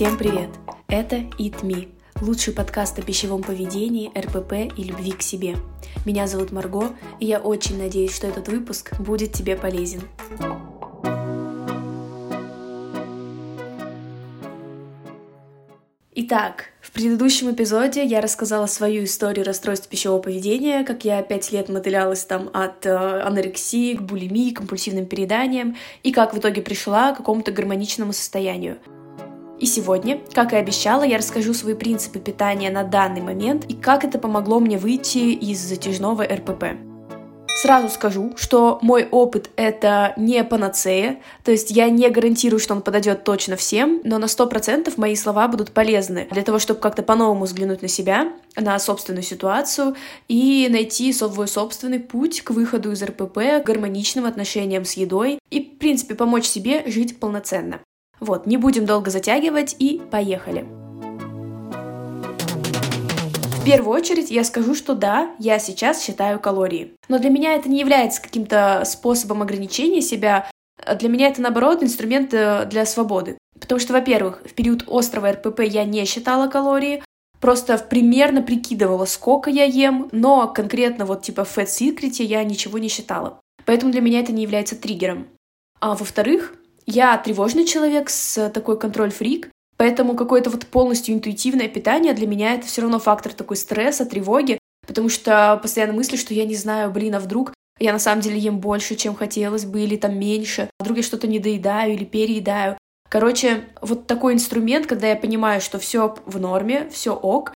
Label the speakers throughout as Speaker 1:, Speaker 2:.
Speaker 1: Всем привет! Это Eat Me, лучший подкаст о пищевом поведении, РПП и любви к себе. Меня зовут Марго, и я очень надеюсь, что этот выпуск будет тебе полезен. Итак, в предыдущем эпизоде я рассказала свою историю расстройств пищевого поведения, как я пять лет мотылялась там от э, анорексии к булимии, компульсивным переданиям, и как в итоге пришла к какому-то гармоничному состоянию. И сегодня, как и обещала, я расскажу свои принципы питания на данный момент и как это помогло мне выйти из затяжного РПП. Сразу скажу, что мой опыт — это не панацея, то есть я не гарантирую, что он подойдет точно всем, но на 100% мои слова будут полезны для того, чтобы как-то по-новому взглянуть на себя, на собственную ситуацию и найти свой собственный путь к выходу из РПП, гармоничным отношениям с едой и, в принципе, помочь себе жить полноценно. Вот, не будем долго затягивать и поехали. В первую очередь я скажу, что да, я сейчас считаю калории. Но для меня это не является каким-то способом ограничения себя. Для меня это, наоборот, инструмент э, для свободы. Потому что, во-первых, в период острого РПП я не считала калории, просто примерно прикидывала, сколько я ем, но конкретно вот типа в Fat Secret я ничего не считала. Поэтому для меня это не является триггером. А во-вторых, я тревожный человек с такой контроль-фрик, Поэтому какое-то вот полностью интуитивное питание для меня это все равно фактор такой стресса, тревоги, потому что постоянно мысли, что я не знаю, блин, а вдруг я на самом деле ем больше, чем хотелось бы, или там меньше, а вдруг я что-то не доедаю или переедаю. Короче, вот такой инструмент, когда я понимаю, что все в норме, все ок,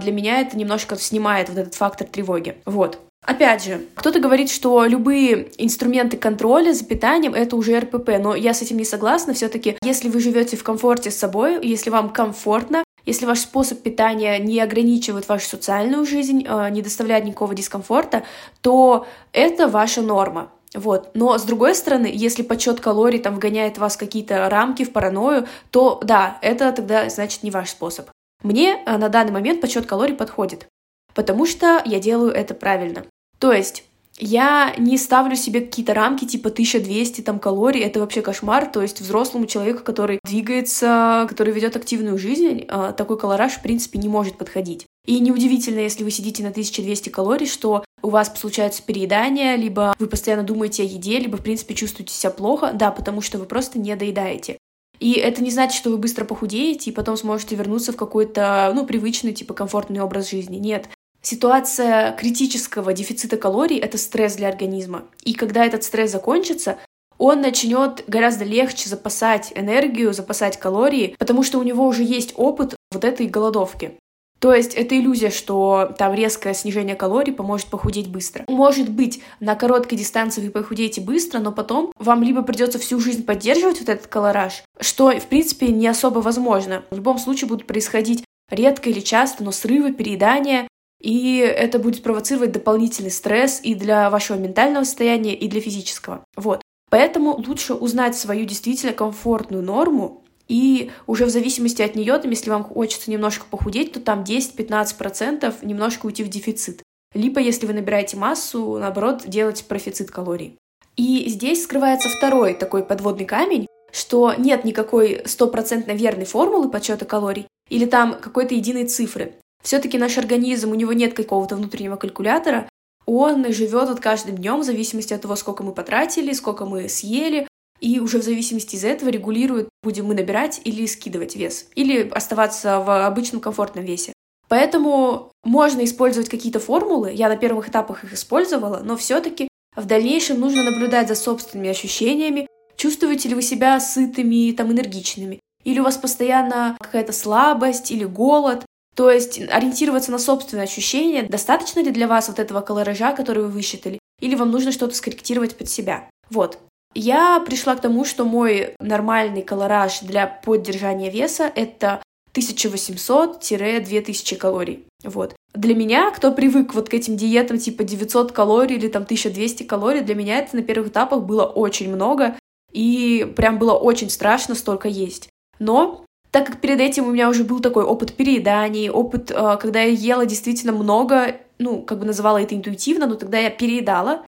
Speaker 1: для меня это немножко снимает вот этот фактор тревоги. Вот. Опять же, кто-то говорит, что любые инструменты контроля за питанием это уже РПП, но я с этим не согласна. Все-таки, если вы живете в комфорте с собой, если вам комфортно, если ваш способ питания не ограничивает вашу социальную жизнь, э, не доставляет никакого дискомфорта, то это ваша норма. Вот. Но с другой стороны, если подсчет калорий там вгоняет вас какие-то рамки, в паранойю, то да, это тогда значит не ваш способ. Мне э, на данный момент подсчет калорий подходит потому что я делаю это правильно. То есть я не ставлю себе какие-то рамки типа 1200 там калорий, это вообще кошмар, то есть взрослому человеку, который двигается, который ведет активную жизнь, а, такой колораж в принципе не может подходить. И неудивительно, если вы сидите на 1200 калорий, что у вас случается переедание, либо вы постоянно думаете о еде, либо, в принципе, чувствуете себя плохо, да, потому что вы просто не доедаете. И это не значит, что вы быстро похудеете и потом сможете вернуться в какой-то, ну, привычный, типа, комфортный образ жизни. Нет. Ситуация критического дефицита калорий — это стресс для организма. И когда этот стресс закончится, он начнет гораздо легче запасать энергию, запасать калории, потому что у него уже есть опыт вот этой голодовки. То есть это иллюзия, что там резкое снижение калорий поможет похудеть быстро. Может быть, на короткой дистанции вы похудеете быстро, но потом вам либо придется всю жизнь поддерживать вот этот колораж, что, в принципе, не особо возможно. В любом случае будут происходить редко или часто, но срывы, переедания, и это будет провоцировать дополнительный стресс и для вашего ментального состояния, и для физического. Вот. Поэтому лучше узнать свою действительно комфортную норму, и уже в зависимости от нее, там, если вам хочется немножко похудеть, то там 10-15% немножко уйти в дефицит. Либо, если вы набираете массу, наоборот, делать профицит калорий. И здесь скрывается второй такой подводный камень, что нет никакой стопроцентно верной формулы подсчета калорий или там какой-то единой цифры. Все-таки наш организм, у него нет какого-то внутреннего калькулятора, он живет от каждым днем в зависимости от того, сколько мы потратили, сколько мы съели, и уже в зависимости из этого регулирует, будем мы набирать или скидывать вес, или оставаться в обычном комфортном весе. Поэтому можно использовать какие-то формулы, я на первых этапах их использовала, но все-таки в дальнейшем нужно наблюдать за собственными ощущениями, чувствуете ли вы себя сытыми, там, энергичными, или у вас постоянно какая-то слабость или голод, то есть ориентироваться на собственные ощущения, достаточно ли для вас вот этого колоража, который вы высчитали, или вам нужно что-то скорректировать под себя. Вот. Я пришла к тому, что мой нормальный колораж для поддержания веса — это 1800-2000 калорий. Вот. Для меня, кто привык вот к этим диетам типа 900 калорий или там 1200 калорий, для меня это на первых этапах было очень много, и прям было очень страшно столько есть. Но так как перед этим у меня уже был такой опыт перееданий, опыт, э, когда я ела действительно много, ну, как бы называла это интуитивно, но тогда я переедала,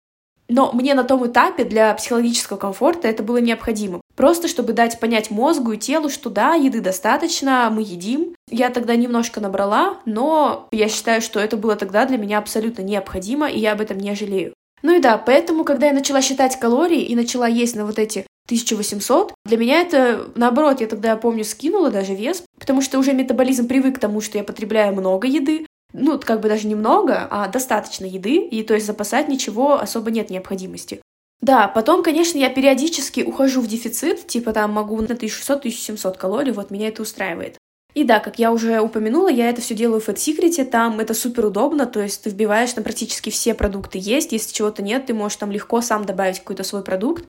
Speaker 1: Но мне на том этапе для психологического комфорта это было необходимо. Просто чтобы дать понять мозгу и телу, что да, еды достаточно, мы едим. Я тогда немножко набрала, но я считаю, что это было тогда для меня абсолютно необходимо, и я об этом не жалею. Ну и да, поэтому, когда я начала считать калории и начала есть на вот эти 1800, для меня это, наоборот, я тогда, помню, скинула даже вес, потому что уже метаболизм привык к тому, что я потребляю много еды, ну, как бы даже немного, а достаточно еды, и то есть запасать ничего особо нет необходимости. Да, потом, конечно, я периодически ухожу в дефицит, типа там могу на 1600-1700 калорий, вот меня это устраивает. И да, как я уже упомянула, я это все делаю в Fat Secret, там это супер удобно, то есть ты вбиваешь, на практически все продукты есть, если чего-то нет, ты можешь там легко сам добавить какой-то свой продукт.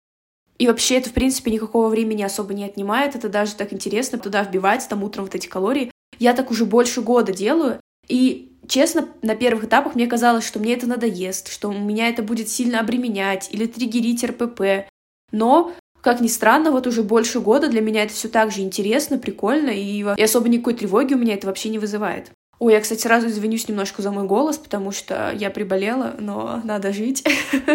Speaker 1: И вообще это, в принципе, никакого времени особо не отнимает, это даже так интересно туда вбивать, там утром вот эти калории. Я так уже больше года делаю, и честно, на первых этапах мне казалось, что мне это надоест, что меня это будет сильно обременять или триггерить РПП. Но, как ни странно, вот уже больше года для меня это все так же интересно, прикольно, и, и особо никакой тревоги у меня это вообще не вызывает. Ой, я, кстати, сразу извинюсь немножко за мой голос, потому что я приболела, но надо жить.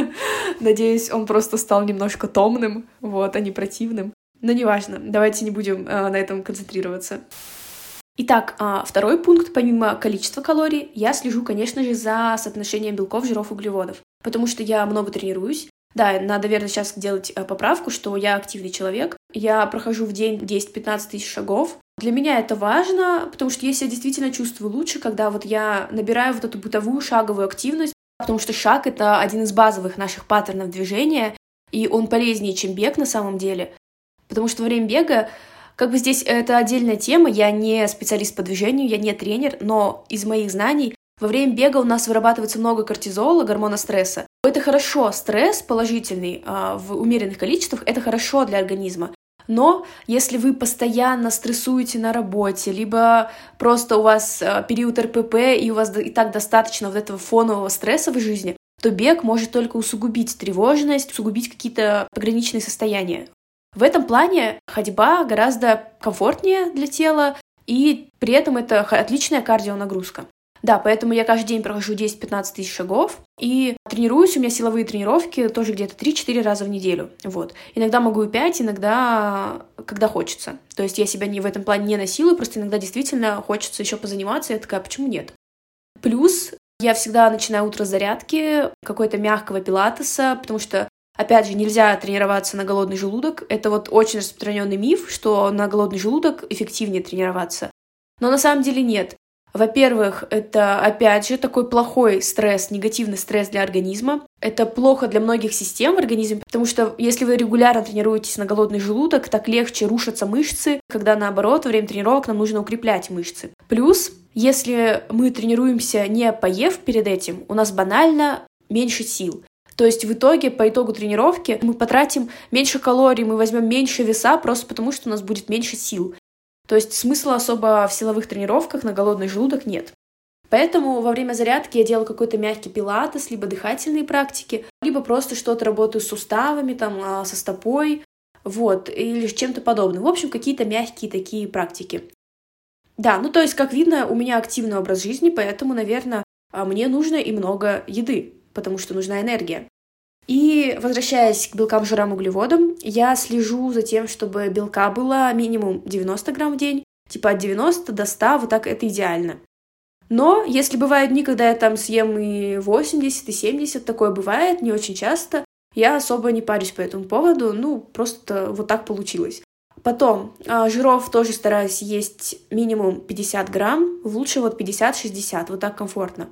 Speaker 1: Надеюсь, он просто стал немножко томным, вот, а не противным. Но неважно, давайте не будем э, на этом концентрироваться. Итак, а, второй пункт, помимо количества калорий, я слежу, конечно же, за соотношением белков, жиров, углеводов, потому что я много тренируюсь. Да, надо, наверное, сейчас делать э, поправку, что я активный человек. Я прохожу в день 10-15 тысяч шагов. Для меня это важно, потому что я себя действительно чувствую лучше, когда вот я набираю вот эту бытовую шаговую активность, потому что шаг — это один из базовых наших паттернов движения, и он полезнее, чем бег на самом деле. Потому что во время бега как бы здесь это отдельная тема, я не специалист по движению, я не тренер, но из моих знаний во время бега у нас вырабатывается много кортизола, гормона стресса. Это хорошо, стресс положительный а, в умеренных количествах, это хорошо для организма. Но если вы постоянно стрессуете на работе, либо просто у вас а, период РПП и у вас и так достаточно вот этого фонового стресса в жизни, то бег может только усугубить тревожность, усугубить какие-то пограничные состояния. В этом плане ходьба гораздо комфортнее для тела, и при этом это отличная кардионагрузка. Да, поэтому я каждый день прохожу 10-15 тысяч шагов и тренируюсь, у меня силовые тренировки тоже где-то 3-4 раза в неделю. Вот. Иногда могу и 5, иногда когда хочется. То есть я себя не в этом плане не насилую, просто иногда действительно хочется еще позаниматься, я такая, почему нет? Плюс я всегда начинаю утро с зарядки, какой-то мягкого пилатеса, потому что Опять же, нельзя тренироваться на голодный желудок. Это вот очень распространенный миф, что на голодный желудок эффективнее тренироваться. Но на самом деле нет. Во-первых, это, опять же, такой плохой стресс, негативный стресс для организма. Это плохо для многих систем в организме, потому что если вы регулярно тренируетесь на голодный желудок, так легче рушатся мышцы, когда наоборот, во время тренировок нам нужно укреплять мышцы. Плюс, если мы тренируемся не поев перед этим, у нас банально меньше сил. То есть в итоге, по итогу тренировки, мы потратим меньше калорий, мы возьмем меньше веса, просто потому что у нас будет меньше сил. То есть смысла особо в силовых тренировках на голодный желудок нет. Поэтому во время зарядки я делаю какой-то мягкий пилатес, либо дыхательные практики, либо просто что-то работаю с суставами, там, а, со стопой, вот, или чем-то подобным. В общем, какие-то мягкие такие практики. Да, ну то есть, как видно, у меня активный образ жизни, поэтому, наверное, а, мне нужно и много еды потому что нужна энергия. И возвращаясь к белкам, жирам, углеводам, я слежу за тем, чтобы белка было минимум 90 грамм в день, типа от 90 до 100, вот так это идеально. Но если бывают дни, когда я там съем и 80, и 70, такое бывает, не очень часто, я особо не парюсь по этому поводу, ну, просто вот так получилось. Потом, а, жиров тоже стараюсь есть минимум 50 грамм, лучше вот 50-60, вот так комфортно.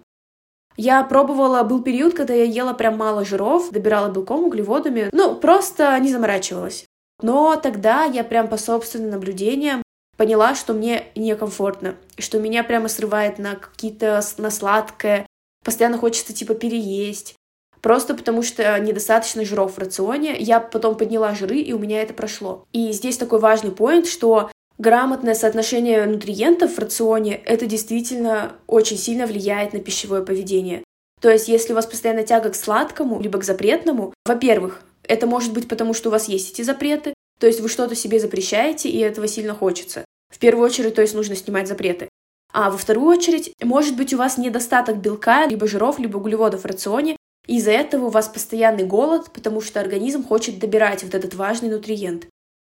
Speaker 1: Я пробовала, был период, когда я ела прям мало жиров, добирала белком, углеводами, ну, просто не заморачивалась. Но тогда я прям по собственным наблюдениям поняла, что мне некомфортно, что меня прямо срывает на какие-то, на сладкое, постоянно хочется типа переесть. Просто потому что недостаточно жиров в рационе. Я потом подняла жиры, и у меня это прошло. И здесь такой важный поинт, что Грамотное соотношение нутриентов в рационе — это действительно очень сильно влияет на пищевое поведение. То есть, если у вас постоянно тяга к сладкому, либо к запретному, во-первых, это может быть потому, что у вас есть эти запреты, то есть вы что-то себе запрещаете, и этого сильно хочется. В первую очередь, то есть нужно снимать запреты. А во вторую очередь, может быть у вас недостаток белка, либо жиров, либо углеводов в рационе, Из-за этого у вас постоянный голод, потому что организм хочет добирать вот этот важный нутриент.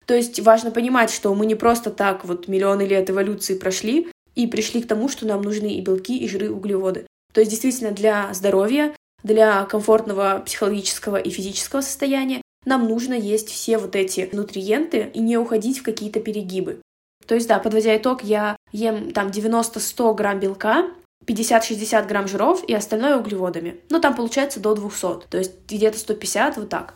Speaker 1: То есть важно понимать, что мы не просто так вот миллионы лет эволюции прошли и пришли к тому, что нам нужны и белки, и жиры, и углеводы. То есть действительно для здоровья, для комфортного психологического и физического состояния нам нужно есть все вот эти нутриенты и не уходить в какие-то перегибы. То есть, да, подводя итог, я ем там 90-100 грамм белка, 50-60 грамм жиров и остальное углеводами. Ну, там получается до 200, то есть где-то 150, вот так.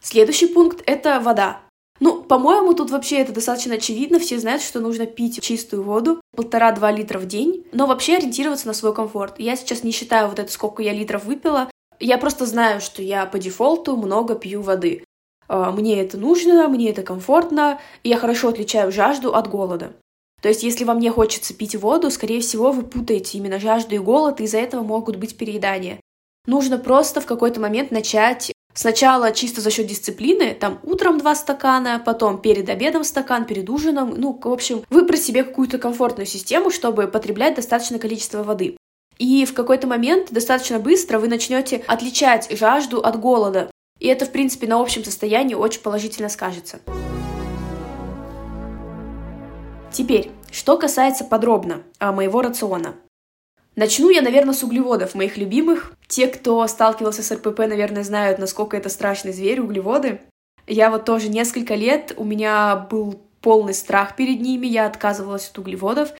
Speaker 1: Следующий пункт — это вода. Ну, по-моему, тут вообще это достаточно очевидно. Все знают, что нужно пить чистую воду, полтора-два литра в день, но вообще ориентироваться на свой комфорт. Я сейчас не считаю вот это, сколько я литров выпила. Я просто знаю, что я по дефолту много пью воды. А, мне это нужно, мне это комфортно, и я хорошо отличаю жажду от голода. То есть, если вам не хочется пить воду, скорее всего, вы путаете именно жажду и голод, и из-за этого могут быть переедания. Нужно просто в какой-то момент начать Сначала чисто за счет дисциплины, там утром два стакана, потом перед обедом стакан, перед ужином. Ну, в общем, выбрать себе какую-то комфортную систему, чтобы потреблять достаточное количество воды. И в какой-то момент достаточно быстро вы начнете отличать жажду от голода. И это, в принципе, на общем состоянии очень положительно скажется. Теперь, что касается подробно а, моего рациона. Начну я, наверное, с углеводов, моих любимых. Те, кто сталкивался с РПП, наверное, знают, насколько это страшный зверь, углеводы. Я вот тоже несколько лет, у меня был полный страх перед ними, я отказывалась от углеводов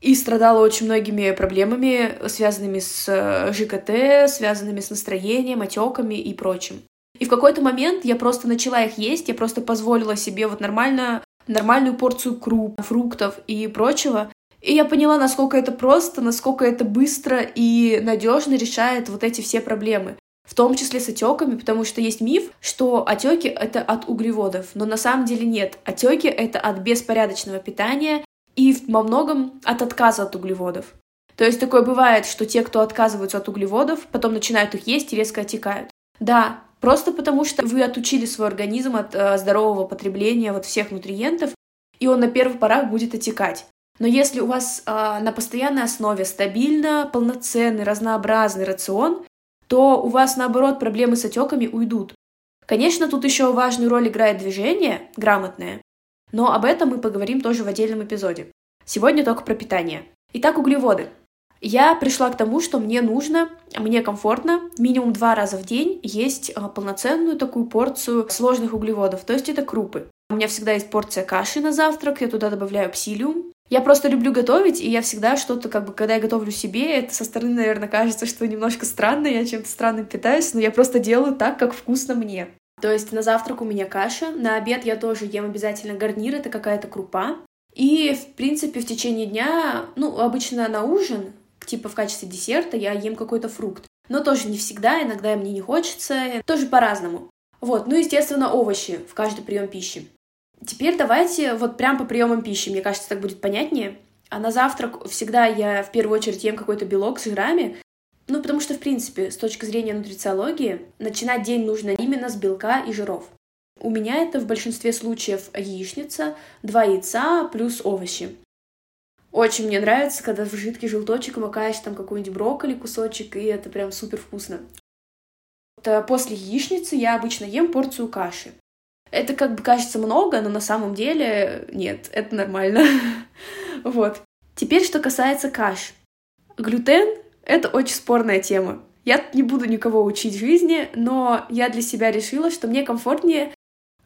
Speaker 1: и страдала очень многими проблемами, связанными с э, ЖКТ, связанными с настроением, отеками и прочим. И в какой-то момент я просто начала их есть, я просто позволила себе вот нормально, нормальную порцию круп, фруктов и прочего, и я поняла, насколько это просто, насколько это быстро и надежно решает вот эти все проблемы. В том числе с отеками, потому что есть миф, что отеки это от углеводов, но на самом деле нет. Отеки это от беспорядочного питания и во многом от отказа от углеводов. То есть такое бывает, что те, кто отказываются от углеводов, потом начинают их есть и резко отекают. Да, просто потому что вы отучили свой организм от э, здорового потребления вот всех нутриентов, и он на первых порах будет отекать. Но если у вас э, на постоянной основе стабильно, полноценный, разнообразный рацион, то у вас, наоборот, проблемы с отеками уйдут. Конечно, тут еще важную роль играет движение, грамотное, но об этом мы поговорим тоже в отдельном эпизоде. Сегодня только про питание. Итак, углеводы. Я пришла к тому, что мне нужно, мне комфортно минимум два раза в день есть а, полноценную такую порцию сложных углеводов, то есть это крупы. У меня всегда есть порция каши на завтрак, я туда добавляю псилиум, я просто люблю готовить, и я всегда что-то, как бы, когда я готовлю себе, это со стороны, наверное, кажется, что немножко странно, я чем-то странным питаюсь, но я просто делаю так, как вкусно мне. То есть на завтрак у меня каша, на обед я тоже ем обязательно гарнир, это какая-то крупа. И, в принципе, в течение дня, ну, обычно на ужин, типа в качестве десерта, я ем какой-то фрукт. Но тоже не всегда, иногда мне не хочется, тоже по-разному. Вот, ну, естественно, овощи в каждый прием пищи. Теперь давайте вот прям по приемам пищи, мне кажется, так будет понятнее. А на завтрак всегда я в первую очередь ем какой-то белок с жирами, ну, потому что, в принципе, с точки зрения нутрициологии, начинать день нужно именно с белка и жиров. У меня это в большинстве случаев яичница, два яйца плюс овощи. Очень мне нравится, когда в жидкий желточек макаешь там какой-нибудь брокколи кусочек, и это прям супер вкусно. Э, после яичницы я обычно ем порцию каши. Это как бы кажется много, но на самом деле нет, это нормально. Вот. Теперь, что касается каш. Глютен — это очень спорная тема. Я не буду никого учить жизни, но я для себя решила, что мне комфортнее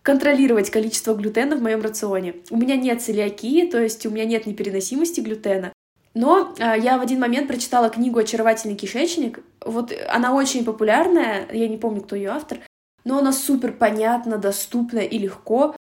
Speaker 1: контролировать количество глютена в моем рационе. У меня нет целиакии, то есть у меня нет непереносимости глютена. Но э, я в один момент прочитала книгу «Очаровательный кишечник». Вот она очень популярная, я не помню, кто ее автор, но она супер понятно, доступно и легко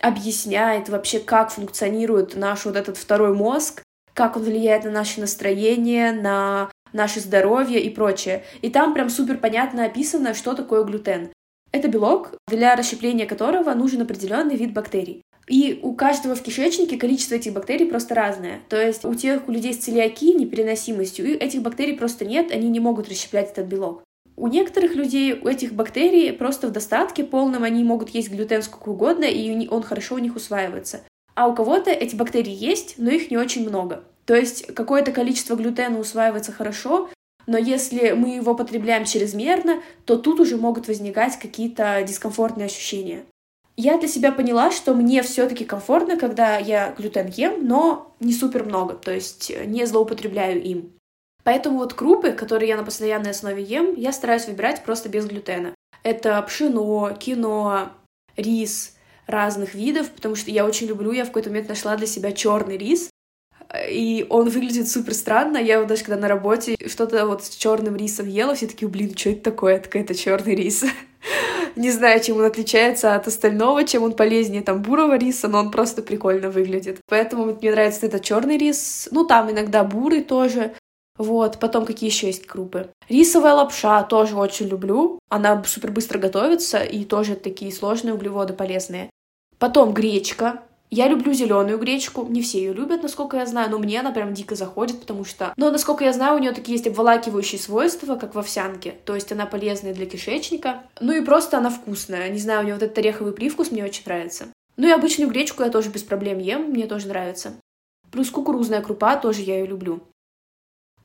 Speaker 1: объясняет вообще, как функционирует наш вот этот второй мозг, как он влияет на наше настроение, на наше здоровье и прочее. И там прям супер понятно описано, что такое глютен. Это белок, для расщепления которого нужен определенный вид бактерий. И у каждого в кишечнике количество этих бактерий просто разное. То есть у тех у людей с целиакией, непереносимостью, этих бактерий просто нет, они не могут расщеплять этот белок. У некоторых людей у этих бактерий просто в достатке полном, они могут есть глютен сколько угодно, и он хорошо у них усваивается. А у кого-то эти бактерии есть, но их не очень много. То есть какое-то количество глютена усваивается хорошо, Но если мы его потребляем чрезмерно, то тут уже могут возникать какие-то дискомфортные ощущения. Я для себя поняла, что мне все-таки комфортно, когда я глютен ем, но не супер много, то есть не злоупотребляю им. Поэтому вот крупы, которые я на постоянной основе ем, я стараюсь выбирать просто без глютена. Это пшено, кино, рис разных видов, потому что я очень люблю, я в какой-то момент нашла для себя черный рис, и он выглядит супер странно. Я вот даже когда на работе что-то вот с черным рисом ела, все такие, блин, что это такое? Так это черный рис. Не знаю, чем он отличается от остального, чем он полезнее там бурого риса, но он просто прикольно выглядит. Поэтому мне нравится этот черный рис. Ну, там иногда бурый тоже. Вот, потом какие еще есть крупы. Рисовая лапша тоже очень люблю. Она супер быстро готовится и тоже такие сложные углеводы полезные. Потом гречка. Я люблю зеленую гречку. Не все ее любят, насколько я знаю, но мне она прям дико заходит, потому что... Но, насколько я знаю, у нее такие есть обволакивающие свойства, как в овсянке. То есть она полезная для кишечника. Ну и просто она вкусная. Не знаю, у нее вот этот ореховый привкус мне очень нравится. Ну и обычную гречку я тоже без проблем ем, мне тоже нравится. Плюс кукурузная крупа, тоже я ее люблю.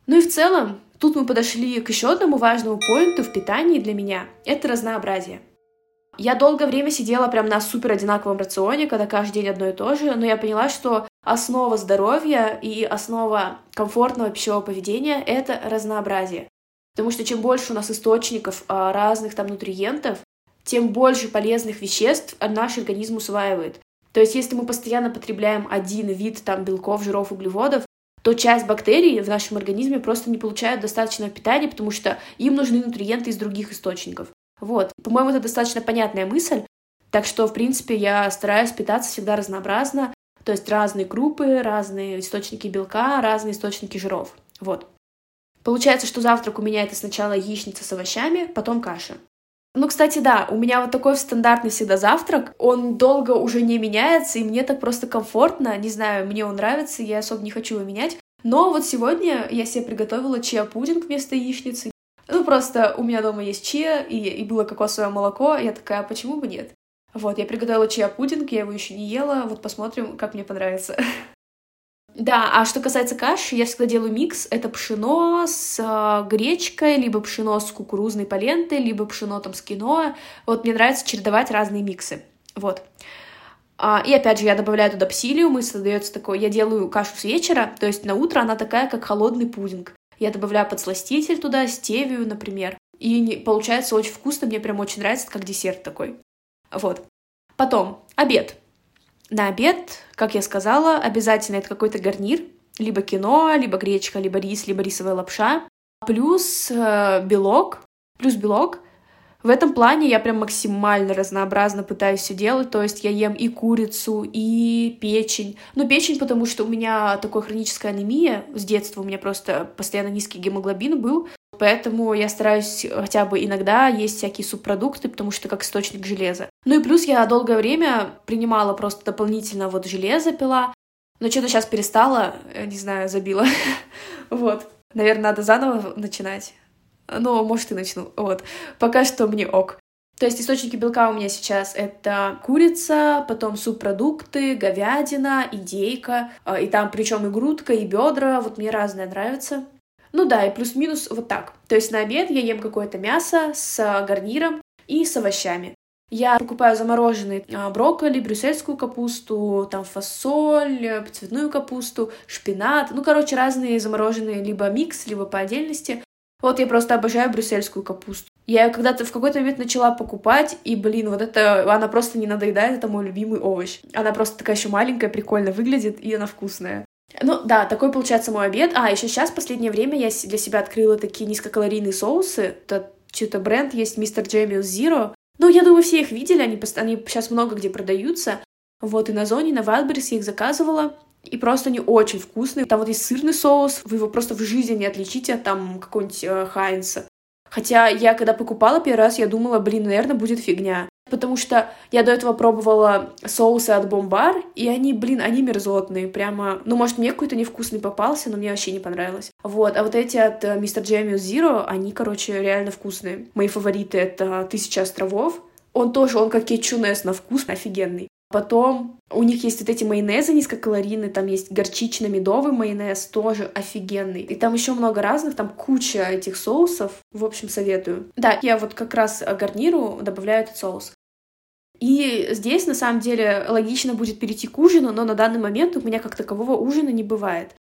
Speaker 1: Ну и в целом, тут мы подошли к еще одному важному поинту в питании для меня. Это разнообразие. Я долгое время сидела прям на супер одинаковом рационе, когда каждый день одно и то же, но я поняла, что основа здоровья и основа комфортного пищевого поведения — это разнообразие. Потому что чем больше у нас источников а, разных там нутриентов, тем больше полезных веществ наш организм усваивает. То есть, если мы постоянно потребляем один вид там белков, жиров, углеводов, то часть бактерий в нашем организме просто не получают достаточного питания, потому что им нужны нутриенты из других источников. Вот. По-моему, это достаточно понятная мысль. Так что, в принципе, я стараюсь питаться всегда разнообразно, то есть разные крупы, разные источники белка, разные источники жиров. Вот. Получается, что завтрак у меня это сначала яичница с овощами, потом каша. Ну, кстати, да, у меня вот такой стандартный всегда завтрак. Он долго уже не меняется, и мне так просто комфортно. Не знаю, мне он нравится, я особо не хочу его менять. Но вот сегодня я себе приготовила чиа-пудинг вместо яичницы. Ну, просто у меня дома есть чиа, и, и было кокосовое молоко, я такая, «А почему бы нет? Вот, я приготовила чиа-пудинг, я его еще не ела, вот посмотрим, как мне понравится. Да, а что касается каши, я всегда делаю микс. Это пшено с э, гречкой, либо пшено с кукурузной полентой, либо пшено там с киноа. Вот мне нравится чередовать разные миксы. Вот. А, и опять же, я добавляю туда псилиум, и создается такой... Я делаю кашу с вечера, то есть на утро она такая, как холодный пудинг. Я добавляю подсластитель туда, стевию, например. И не, получается очень вкусно, мне прям очень нравится, как десерт такой. Вот. Потом, обед. На обед, как я сказала, обязательно это какой-то гарнир, либо кино, либо гречка, либо рис, либо рисовая лапша, плюс э, белок, плюс белок. В этом плане я прям максимально разнообразно пытаюсь все делать, то есть я ем и курицу, и печень. Ну, печень, потому что у меня такая хроническая анемия, с детства у меня просто постоянно низкий гемоглобин был, Поэтому я стараюсь хотя бы иногда есть всякие субпродукты, потому что как источник железа. Ну и плюс я долгое время принимала просто дополнительно вот железо пила, но что-то сейчас перестала, не знаю, забила. вот. Наверное, надо заново начинать. Но, может, и начну. Вот. Пока что мне ок. То есть источники белка у меня сейчас это курица, потом субпродукты, говядина, индейка, а, и там причем и грудка, и бедра, вот мне разное нравится. Ну да, и плюс-минус вот так. То есть на обед я ем какое-то мясо с гарниром и с овощами. Я покупаю замороженный а, брокколи, брюссельскую капусту, там фасоль, цветную капусту, шпинат. Ну, короче, разные замороженные либо микс, либо по отдельности. Вот я просто обожаю брюссельскую капусту. Я когда-то в какой-то момент начала покупать, и, блин, вот это, она просто не надоедает, это мой любимый овощ. Она просто такая еще маленькая, прикольно выглядит, и она вкусная. Ну да, такой получается мой обед. А, еще сейчас, в последнее время, я для себя открыла такие низкокалорийные соусы. Это что-то бренд есть, Mr. Jamie's Zero. Ну, я думаю, все их видели, они, они сейчас много где продаются. Вот, и на Зоне, на Wildberries я их заказывала. И просто они очень вкусные. Там вот есть сырный соус, вы его просто в жизни не отличите от там какого-нибудь э, Хайнса. Хотя я, когда покупала первый раз, я думала, блин, наверное, будет фигня. Потому что я до этого пробовала соусы от Бомбар, и они, блин, они мерзотные, прямо... Ну, может, мне какой-то невкусный попался, но мне вообще не понравилось. Вот, а вот эти от Mr. Jamie Zero, они, короче, реально вкусные. Мои фавориты — это «Тысяча островов». Он тоже, он как кетчунес на вкус, офигенный. Потом у них есть вот эти майонезы низкокалорийные, там есть горчично-медовый майонез, тоже офигенный. И там еще много разных, там куча этих соусов. В общем, советую. Да, я вот как раз гарниру добавляю этот соус. И здесь, на самом деле, логично будет перейти к ужину, но на данный момент у меня как такового ужина не бывает.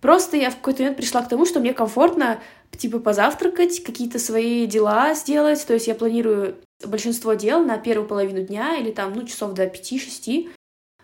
Speaker 1: Просто я в какой-то момент пришла к тому, что мне комфортно, типа, позавтракать, какие-то свои дела сделать. То есть я планирую большинство дел на первую половину дня или там, ну, часов до 5-6.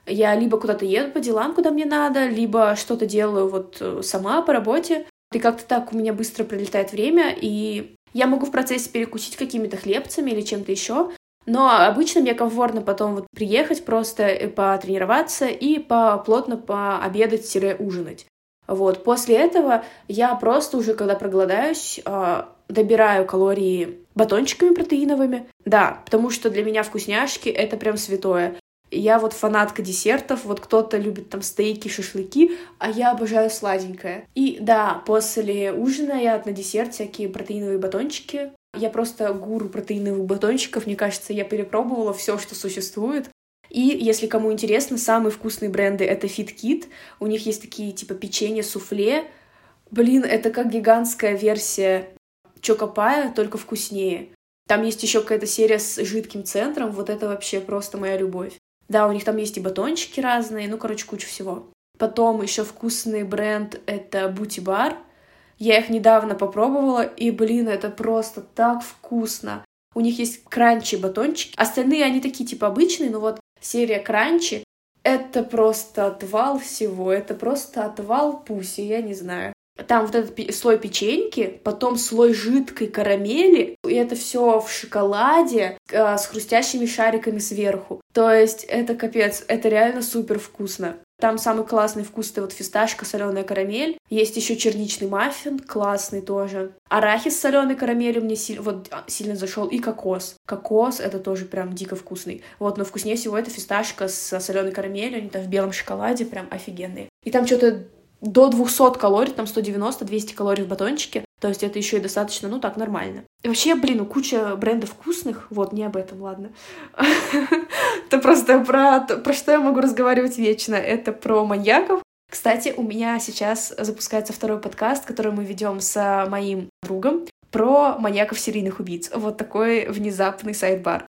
Speaker 1: Я либо куда-то еду по делам, куда мне надо, либо что-то делаю вот э, сама по работе. И как-то так у меня быстро пролетает время, и я могу в процессе перекусить какими-то хлебцами или чем-то еще, но обычно мне комфортно потом вот приехать просто э, потренироваться и по плотно пообедать-ужинать. Вот. После этого я просто уже, когда проголодаюсь, а, добираю калории батончиками протеиновыми. Да, потому что для меня вкусняшки — это прям святое. Я вот фанатка десертов, вот кто-то любит там стейки, шашлыки, а я обожаю сладенькое. И да, после ужина я на десерт всякие протеиновые батончики. Я просто гуру протеиновых батончиков, мне кажется, я перепробовала все, что существует. И, если кому интересно, самые вкусные бренды — это FitKit. У них есть такие, типа, печенье суфле. Блин, это как гигантская версия Чокопая, только вкуснее. Там есть еще какая-то серия с жидким центром. Вот это вообще просто моя любовь. Да, у них там есть и батончики разные, ну, короче, куча всего. Потом еще вкусный бренд — это Booty Bar. Я их недавно попробовала, и, блин, это просто так вкусно. У них есть кранчи батончики. Остальные, они такие, типа, обычные, но вот серия кранчи — это просто отвал всего. Это просто отвал пуси, я не знаю. Там вот этот слой печеньки, потом слой жидкой карамели, и это все в шоколаде э, с хрустящими шариками сверху. То есть это капец, это реально супер вкусно. Там самый классный вкус это вот фисташка, соленая карамель. Есть еще черничный маффин, классный тоже. Арахис с соленой карамелью мне си- вот, а, сильно зашел. И кокос. Кокос это тоже прям дико вкусный. Вот, но вкуснее всего это фисташка с соленой карамелью. Они там в белом шоколаде прям офигенные. И там что-то до 200 калорий, там 190-200 калорий в батончике. То есть это еще и достаточно, ну так, нормально. И вообще, блин, куча брендов вкусных. Вот, не об этом, ладно. Это просто про, про что я могу разговаривать вечно. Это про маньяков. Кстати, у меня сейчас запускается второй подкаст, который мы ведем с моим другом про маньяков серийных убийц. Вот такой внезапный сайт-бар.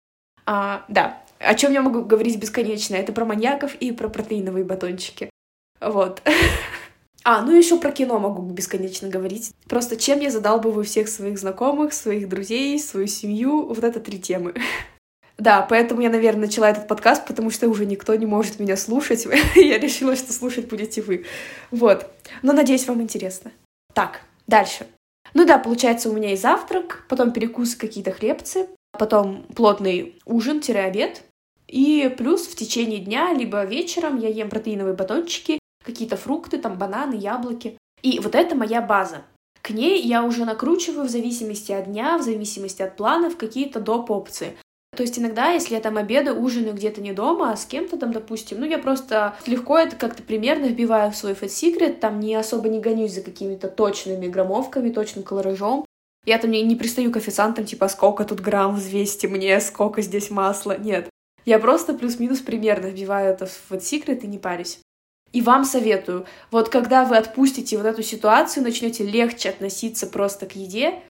Speaker 1: А, да, о чем я могу говорить бесконечно? Это про маньяков и про протеиновые батончики. Вот. А, ну еще про кино могу бесконечно говорить. Просто чем я задалбываю всех своих знакомых, своих друзей, свою семью. Вот это три темы. Да, поэтому я, наверное, начала этот подкаст, потому что уже никто не может меня слушать. я решила, что слушать будете вы. Вот. Но надеюсь, вам интересно. Так, дальше. Ну да, получается, у меня и завтрак, потом перекус какие-то хлебцы, потом плотный ужин-обед, и плюс в течение дня, либо вечером я ем протеиновые батончики какие-то фрукты, там бананы, яблоки. И вот это моя база. К ней я уже накручиваю в зависимости от дня, в зависимости от планов какие-то доп. опции. То есть иногда, если я там обедаю, ужинаю где-то не дома, а с кем-то там, допустим, ну я просто легко это как-то примерно вбиваю в свой Fat Secret, там не особо не гонюсь за какими-то точными граммовками, точным колоражом. Я там не, не пристаю к официантам, типа, сколько тут грамм взвесьте мне, сколько здесь масла. Нет. Я просто плюс-минус примерно вбиваю это в Fat Secret и не парюсь. И вам советую, вот когда вы отпустите вот эту ситуацию, начнете легче относиться просто к еде,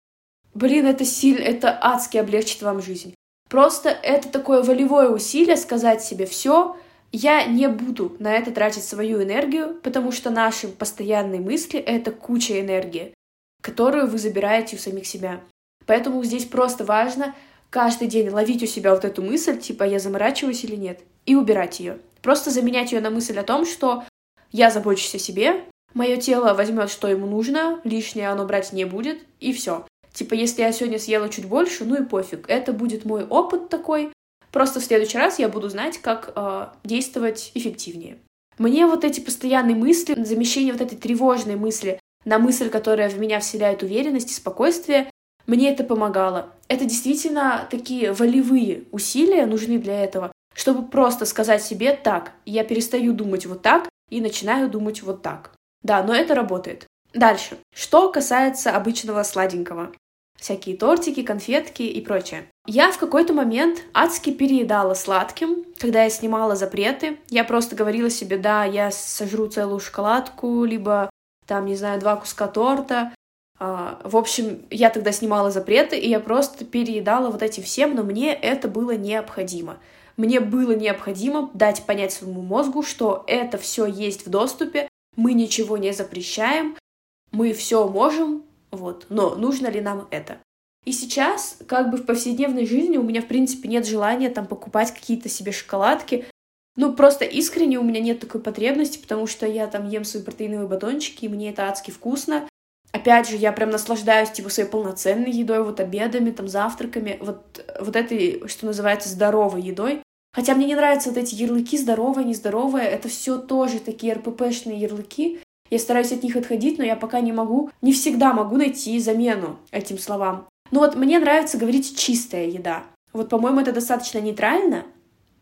Speaker 1: блин, это сильно, это адски облегчит вам жизнь. Просто это такое волевое усилие сказать себе все, я не буду на это тратить свою энергию, потому что наши постоянные мысли — это куча энергии, которую вы забираете у самих себя. Поэтому здесь просто важно каждый день ловить у себя вот эту мысль, типа я заморачиваюсь или нет, и убирать ее. Просто заменять ее на мысль о том, что я забочусь о себе, мое тело возьмет, что ему нужно, лишнее оно брать не будет, и все. Типа, если я сегодня съела чуть больше, ну и пофиг. Это будет мой опыт такой. Просто в следующий раз я буду знать, как э, действовать эффективнее. Мне вот эти постоянные мысли, замещение вот этой тревожной мысли на мысль, которая в меня вселяет уверенность и спокойствие, мне это помогало. Это действительно такие волевые усилия нужны для этого, чтобы просто сказать себе так, я перестаю думать вот так, и начинаю думать вот так. Да, но это работает. Дальше. Что касается обычного сладенького. Всякие тортики, конфетки и прочее. Я в какой-то момент адски переедала сладким, когда я снимала запреты. Я просто говорила себе, да, я сожру целую шоколадку, либо там, не знаю, два куска торта. А, в общем, я тогда снимала запреты, и я просто переедала вот этим всем, но мне это было необходимо. Мне было необходимо дать понять своему мозгу, что это все есть в доступе, мы ничего не запрещаем, мы все можем, вот, но нужно ли нам это? И сейчас, как бы в повседневной жизни, у меня, в принципе, нет желания там покупать какие-то себе шоколадки. Ну, просто искренне у меня нет такой потребности, потому что я там ем свои протеиновые батончики, и мне это адски вкусно. Опять же, я прям наслаждаюсь, типа, своей полноценной едой, вот обедами, там, завтраками, вот, вот этой, что называется, здоровой едой. Хотя мне не нравятся вот эти ярлыки здоровая, нездоровая, это все тоже такие РППшные ярлыки. Я стараюсь от них отходить, но я пока не могу, не всегда могу найти замену этим словам. Ну вот мне нравится говорить чистая еда. Вот, по-моему, это достаточно нейтрально.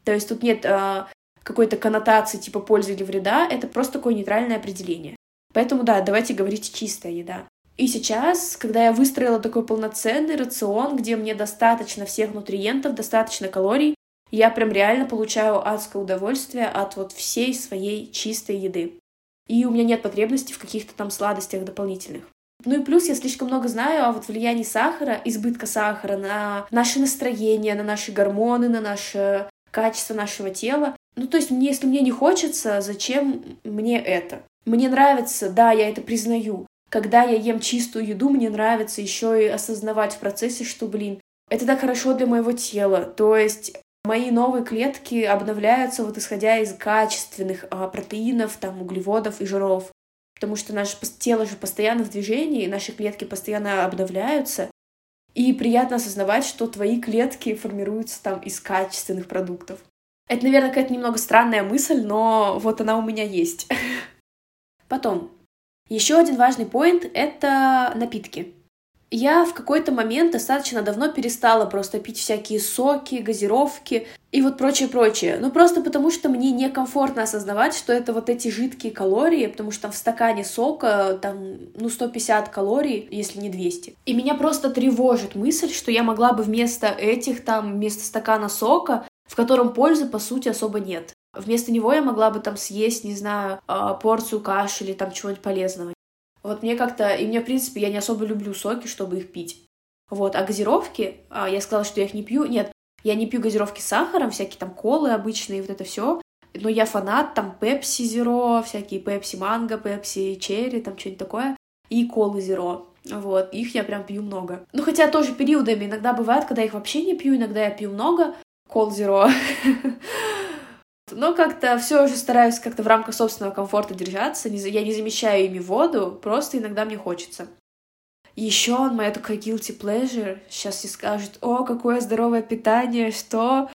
Speaker 1: То есть тут нет э, какой-то коннотации типа пользы или вреда, это просто такое нейтральное определение. Поэтому да, давайте говорить чистая еда. И сейчас, когда я выстроила такой полноценный рацион, где мне достаточно всех нутриентов, достаточно калорий, я прям реально получаю адское удовольствие от вот всей своей чистой еды. И у меня нет потребности в каких-то там сладостях дополнительных. Ну и плюс я слишком много знаю о вот влиянии сахара, избытка сахара на наше настроение, на наши гормоны, на наше качество нашего тела. Ну то есть мне, если мне не хочется, зачем мне это? Мне нравится, да, я это признаю. Когда я ем чистую еду, мне нравится еще и осознавать в процессе, что, блин, это так хорошо для моего тела. То есть мои новые клетки обновляются вот исходя из качественных а, протеинов, там, углеводов и жиров потому что наше тело же постоянно в движении, наши клетки постоянно обновляются, и приятно осознавать, что твои клетки формируются там из качественных продуктов. Это, наверное, какая-то немного странная мысль, но вот она у меня есть. Потом, еще один важный поинт — это напитки. Я в какой-то момент достаточно давно перестала просто пить всякие соки, газировки и вот прочее-прочее. Ну, просто потому что мне некомфортно осознавать, что это вот эти жидкие калории, потому что там в стакане сока там, ну, 150 калорий, если не 200. И меня просто тревожит мысль, что я могла бы вместо этих там, вместо стакана сока, в котором пользы, по сути, особо нет. Вместо него я могла бы там съесть, не знаю, а, порцию каши или там чего-нибудь полезного. Вот мне как-то... И мне, в принципе, я не особо люблю соки, чтобы их пить. Вот, а газировки, а, я сказала, что я их не пью. Нет, я не пью газировки с сахаром, всякие там колы обычные, вот это все. Но я фанат там пепси зеро, всякие пепси манго, пепси черри, там что-нибудь такое. И колы зеро. Вот, их я прям пью много. Ну, хотя тоже периодами. Иногда бывает, когда их вообще не пью, иногда я пью много. Кол зеро. Но как-то все же стараюсь как-то в рамках собственного комфорта держаться. Я не замещаю ими воду, просто иногда мне хочется. Еще моя такая guilty pleasure. Сейчас все скажут, о, какое здоровое питание, что...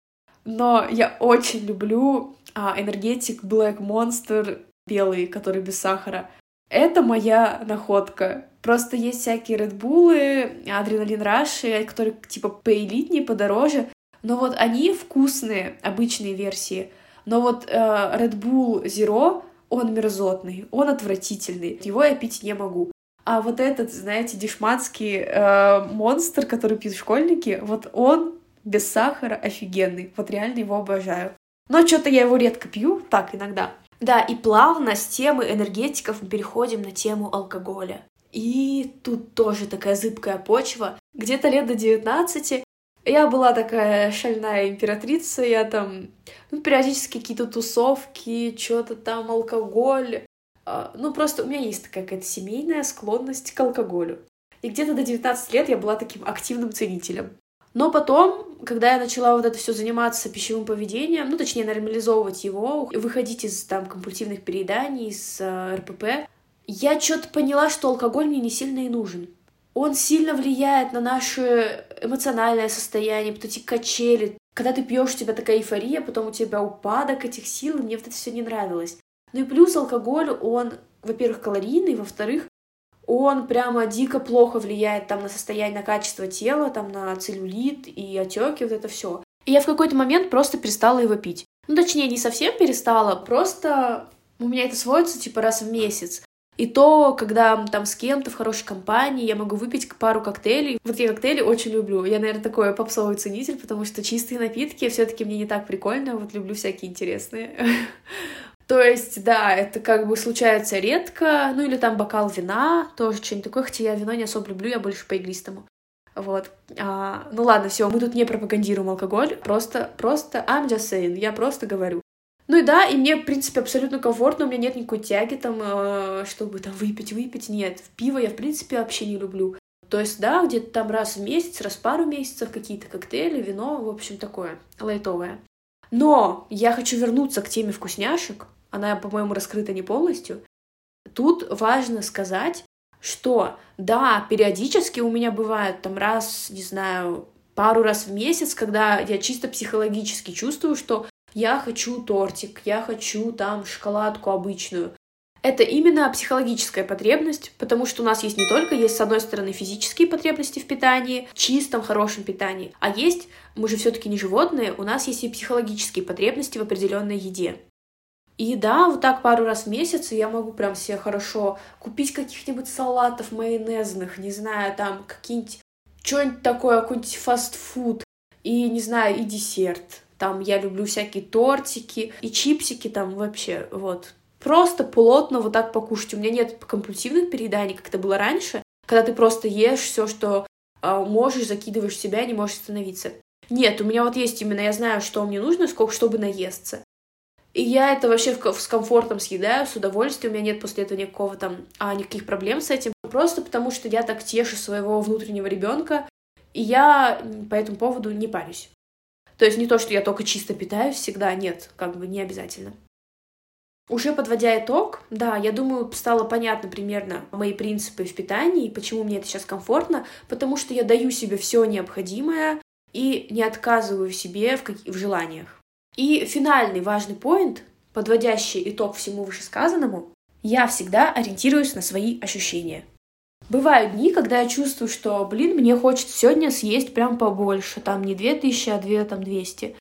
Speaker 1: Но я очень люблю а, энергетик Black Monster белый, который без сахара. Это моя находка. Просто есть всякие редбулы, адреналин раши, которые типа поэлитнее, подороже. Но вот они вкусные, обычные версии. Но вот э, Red Bull Zero, он мерзотный, он отвратительный. Его я пить не могу. А вот этот, знаете, дешманский э, монстр, который пьют школьники, вот он без сахара офигенный. Вот реально его обожаю. Но что-то я его редко пью, так, иногда. Да, и плавно с темы энергетиков мы переходим на тему алкоголя. И тут тоже такая зыбкая почва. Где-то лет до 19 я была такая шальная императрица, я там, ну, периодически какие-то тусовки, что-то там, алкоголь. А, ну, просто у меня есть такая какая-то семейная склонность к алкоголю. И где-то до 19 лет я была таким активным ценителем. Но потом, когда я начала вот это все заниматься пищевым поведением, ну, точнее, нормализовывать его, выходить из там компульсивных перееданий, из э, РПП, я что-то поняла, что алкоголь мне не сильно и нужен он сильно влияет на наше эмоциональное состояние, вот эти качели. Когда ты пьешь, у тебя такая эйфория, потом у тебя упадок этих сил, мне вот это все не нравилось. Ну и плюс алкоголь, он, во-первых, калорийный, во-вторых, он прямо дико плохо влияет там на состояние, на качество тела, там на целлюлит и отеки, вот это все. И я в какой-то момент просто перестала его пить. Ну, точнее, не совсем перестала, просто у меня это сводится типа раз в месяц. И то, когда там с кем-то в хорошей компании, я могу выпить пару коктейлей. Вот я коктейли очень люблю. Я, наверное, такой попсовый ценитель, потому что чистые напитки все таки мне не так прикольно. Вот люблю всякие интересные. То есть, да, это как бы случается редко, ну или там бокал вина, тоже что-нибудь такое, хотя я вино не особо люблю, я больше по иглистому. Вот. А, ну ладно, все, мы тут не пропагандируем алкоголь, просто, просто I'm just saying, я просто говорю. Ну и да, и мне, в принципе, абсолютно комфортно, у меня нет никакой тяги там, э, чтобы там выпить, выпить, нет. Пиво я, в принципе, вообще не люблю. То есть, да, где-то там раз в месяц, раз в пару месяцев какие-то коктейли, вино, в общем, такое, лайтовое. Но я хочу вернуться к теме вкусняшек, она, по-моему, раскрыта не полностью. Тут важно сказать, что да, периодически у меня бывает там раз, не знаю, пару раз в месяц, когда я чисто психологически чувствую, что я хочу тортик, я хочу там шоколадку обычную. Это именно психологическая потребность, потому что у нас есть не только, есть с одной стороны физические потребности в питании, чистом, хорошем питании, а есть, мы же все-таки не животные, у нас есть и психологические потребности в определенной еде. И да, вот так пару раз в месяц я могу прям себе хорошо купить каких-нибудь салатов майонезных, не знаю, там какие-нибудь, что-нибудь такое, какой-нибудь фастфуд, и, не знаю, и десерт. Там я люблю всякие тортики и чипсики там вообще, вот. Просто плотно вот так покушать. У меня нет компульсивных перееданий, как это было раньше, когда ты просто ешь все, что э, можешь, закидываешь в себя, не можешь остановиться. Нет, у меня вот есть именно, я знаю, что мне нужно, сколько, чтобы наесться. И я это вообще с комфортом съедаю, с удовольствием. У меня нет после этого никакого там, а, никаких проблем с этим. Просто потому, что я так тешу своего внутреннего ребенка, и я по этому поводу не парюсь. То есть не то, что я только чисто питаюсь всегда, нет, как бы не обязательно. Уже подводя итог, да, я думаю, стало понятно примерно мои принципы в питании и почему мне это сейчас комфортно, потому что я даю себе все необходимое и не отказываю себе в, в желаниях. И финальный важный поинт, подводящий итог всему вышесказанному, я всегда ориентируюсь на свои ощущения. Бывают дни, когда я чувствую, что, блин, мне хочется сегодня съесть прям побольше, там не 2000, а 2, там 200.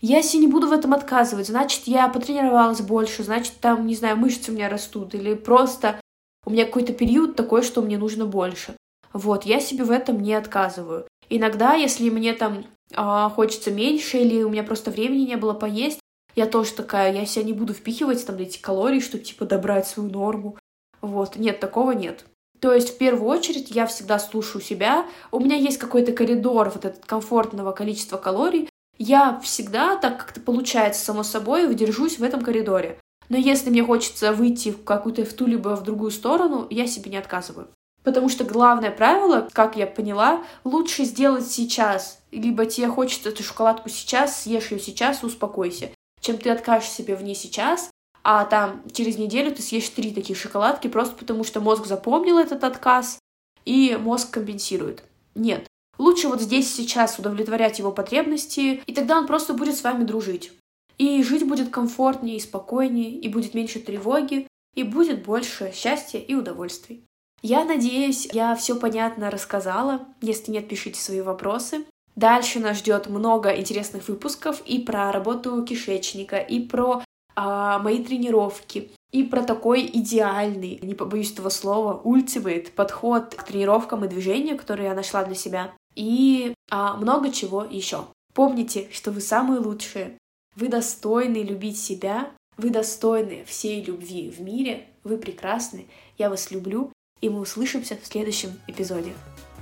Speaker 1: Я себе не буду в этом отказывать, значит, я потренировалась больше, значит, там, не знаю, мышцы у меня растут, или просто у меня какой-то период такой, что мне нужно больше. Вот, я себе в этом не отказываю. Иногда, если мне там а, хочется меньше, или у меня просто времени не было поесть, я тоже такая, я себя не буду впихивать там эти калории, чтобы типа добрать свою норму. Вот, нет, такого нет. То есть, в первую очередь, я всегда слушаю себя. У меня есть какой-то коридор вот этот комфортного количества калорий. Я всегда, так как-то получается само собой, выдержусь в этом коридоре. Но если мне хочется выйти в какую-то в ту либо в другую сторону, я себе не отказываю. Потому что главное правило, как я поняла, лучше сделать сейчас. Либо тебе хочется эту шоколадку сейчас, съешь ее сейчас успокойся. Чем ты откажешь себе в ней сейчас, а там через неделю ты съешь три таких шоколадки просто потому, что мозг запомнил этот отказ, и мозг компенсирует. Нет. Лучше вот здесь сейчас удовлетворять его потребности, и тогда он просто будет с вами дружить. И жить будет комфортнее и спокойнее, и будет меньше тревоги, и будет больше счастья и удовольствий. Я надеюсь, я все понятно рассказала. Если нет, пишите свои вопросы. Дальше нас ждет много интересных выпусков и про работу кишечника, и про а, мои тренировки, и про такой идеальный, не побоюсь этого слова, ultimate подход к тренировкам и движению, который я нашла для себя, и а, много чего еще. Помните, что вы самые лучшие, вы достойны любить себя, вы достойны всей любви в мире, вы прекрасны, я вас люблю, и мы услышимся в следующем эпизоде.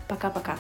Speaker 1: Пока-пока.